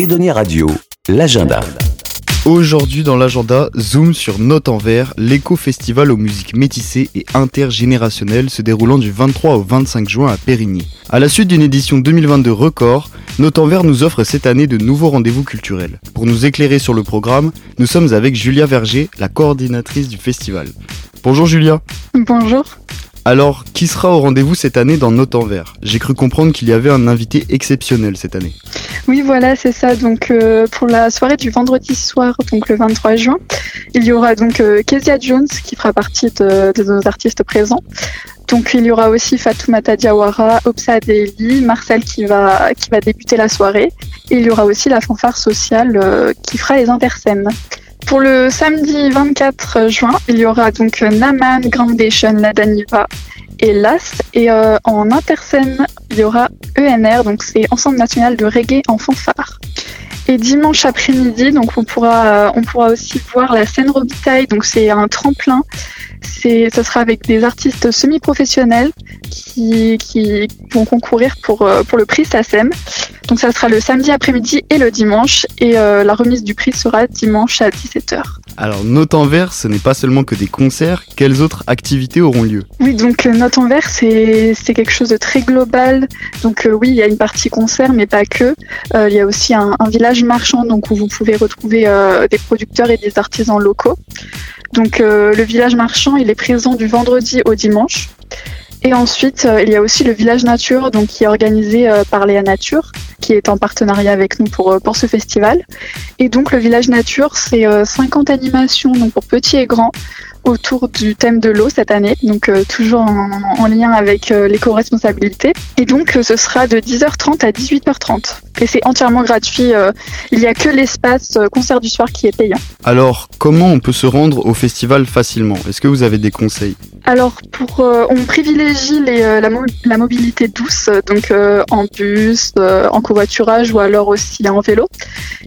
Edonia Radio, l'agenda. Aujourd'hui dans l'agenda, zoom sur Note en Vert, l'éco-festival aux musiques métissées et intergénérationnelles se déroulant du 23 au 25 juin à Périgny. À la suite d'une édition 2022 record, Note en Vert nous offre cette année de nouveaux rendez-vous culturels. Pour nous éclairer sur le programme, nous sommes avec Julia Verger, la coordinatrice du festival. Bonjour Julia. Bonjour. Alors, qui sera au rendez-vous cette année dans Note en Vert? J'ai cru comprendre qu'il y avait un invité exceptionnel cette année. Oui, voilà, c'est ça. Donc, euh, pour la soirée du vendredi soir, donc le 23 juin, il y aura donc euh, Kezia Jones qui fera partie de, nos artistes présents. Donc, il y aura aussi Fatoumata Diawara, Opsa Deli, Marcel qui va, qui va débuter la soirée. Et il y aura aussi la fanfare sociale euh, qui fera les interscènes. Pour le samedi 24 juin, il y aura donc Naman, Groundation, La Daniva et LAS. Et euh, en interscène, il y aura ENR, donc c'est Ensemble National de Reggae en fanfare. Et dimanche après-midi, donc on pourra, euh, on pourra aussi voir la scène Robitaille, donc c'est un tremplin. C'est, ce sera avec des artistes semi-professionnels qui, qui vont concourir pour, euh, pour le prix SACEM. Donc ça sera le samedi après-midi et le dimanche. Et euh, la remise du prix sera dimanche à 17h. Alors Note en Vert, ce n'est pas seulement que des concerts. Quelles autres activités auront lieu Oui, donc euh, Note en c'est quelque chose de très global. Donc euh, oui, il y a une partie concert, mais pas que. il y a aussi un, un, village marchand donc où vous pouvez retrouver des producteurs et des artisans locaux. Donc le village marchand, il est présent du vendredi au dimanche. Et ensuite, il y a aussi le village nature, donc qui est organisé par Léa Nature qui est en partenariat avec nous pour, euh, pour ce festival. Et donc le village nature, c'est 50 euh, animations donc pour petits et grands autour du thème de l'eau cette année, donc euh, toujours en, lien avec l'éco-responsabilité. Et donc ce sera de 10h30 à 18h30. Et c'est entièrement gratuit. il n'y a que l'espace concert du soir qui est payant. Alors, comment on peut se rendre au festival facilement? Est-ce que vous avez des conseils? Alors, pour, on privilégie les, la, mobilité douce, donc en bus, en covoiturage ou alors aussi en vélo.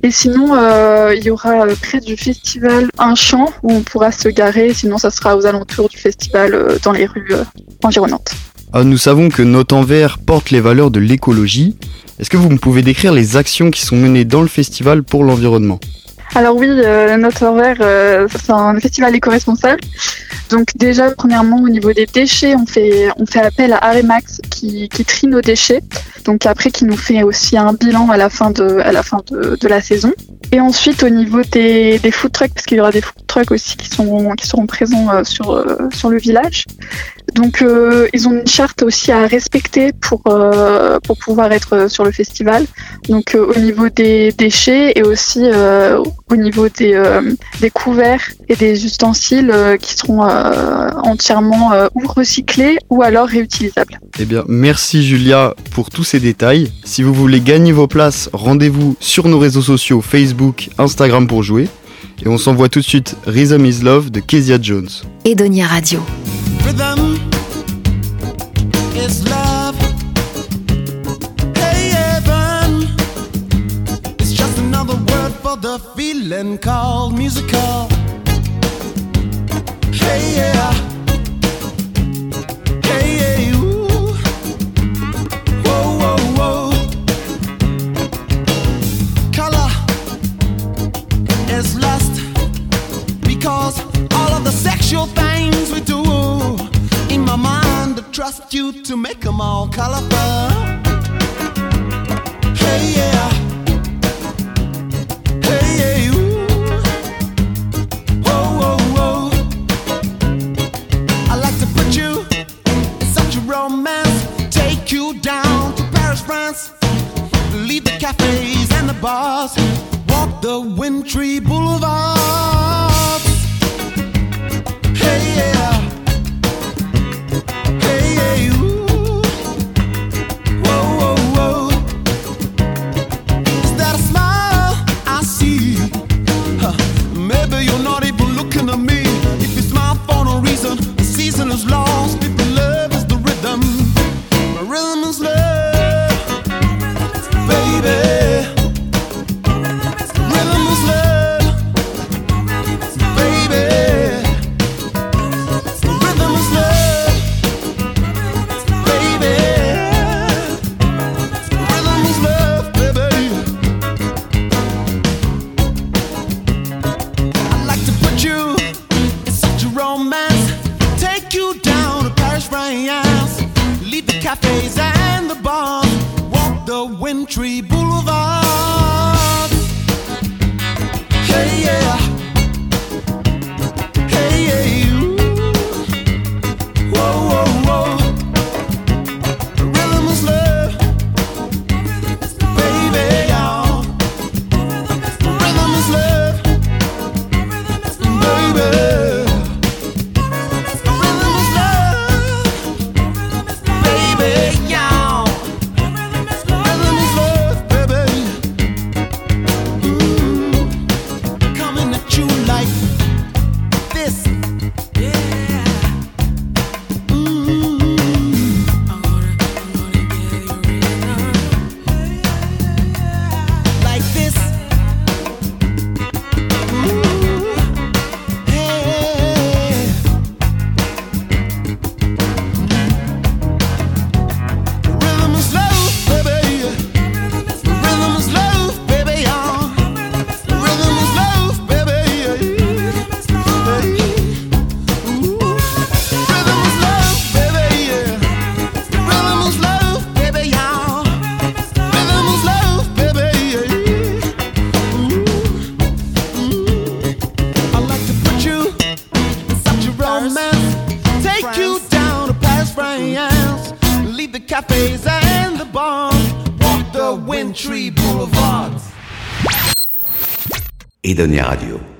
Et sinon, euh, il y aura euh, près du festival un champ où on pourra se garer. Sinon, ça sera aux alentours du festival euh, dans les rues environnantes. Ah, nous savons que Note Envers porte les valeurs de l'écologie. Est-ce que vous me pouvez décrire les actions qui sont menées dans le festival pour l'environnement? Alors oui, euh, Note Envers, c'est un festival éco-responsable. Donc déjà, premièrement, au niveau des déchets, on fait, on fait appel à Aremax qui, qui trie nos déchets donc après qui nous fait aussi un bilan à la fin de, à la, fin de, de la saison. Et ensuite au niveau des, des food trucks, parce qu'il y aura des food trucks aussi qui, sont, qui seront présents euh, sur, euh, sur le village. Donc euh, ils ont une charte aussi à respecter pour, pour pouvoir être sur le festival. Donc au niveau des déchets et aussi au niveau des, des couverts et des ustensiles qui seront entièrement ou recyclés ou alors réutilisables. Eh bien merci Julia pour tous ces détails. Si vous voulez gagner vos places, rendez-vous sur nos réseaux sociaux Facebook, Instagram pour jouer. Et on s'envoie tout de suite Rhythm is Love de Kezia Jones. Edonia Radio. Rhythm is love. Hey, heaven. It's just another word for the feeling called musical. Hey, yeah. Trust you to make them all colorful. Hey, yeah. Hey, yeah, ooh. I like to put you in such a romance. Take you down to Paris, France. Leave the cafes and the bars. Walk the wintry boulevards. You down to Paris, France. Leave the cafes and the bars. Walk the wintry boulevard. Take friends. you down to past France. Leave the cafes and the bars. Walk the wintry boulevards. Edonia Radio.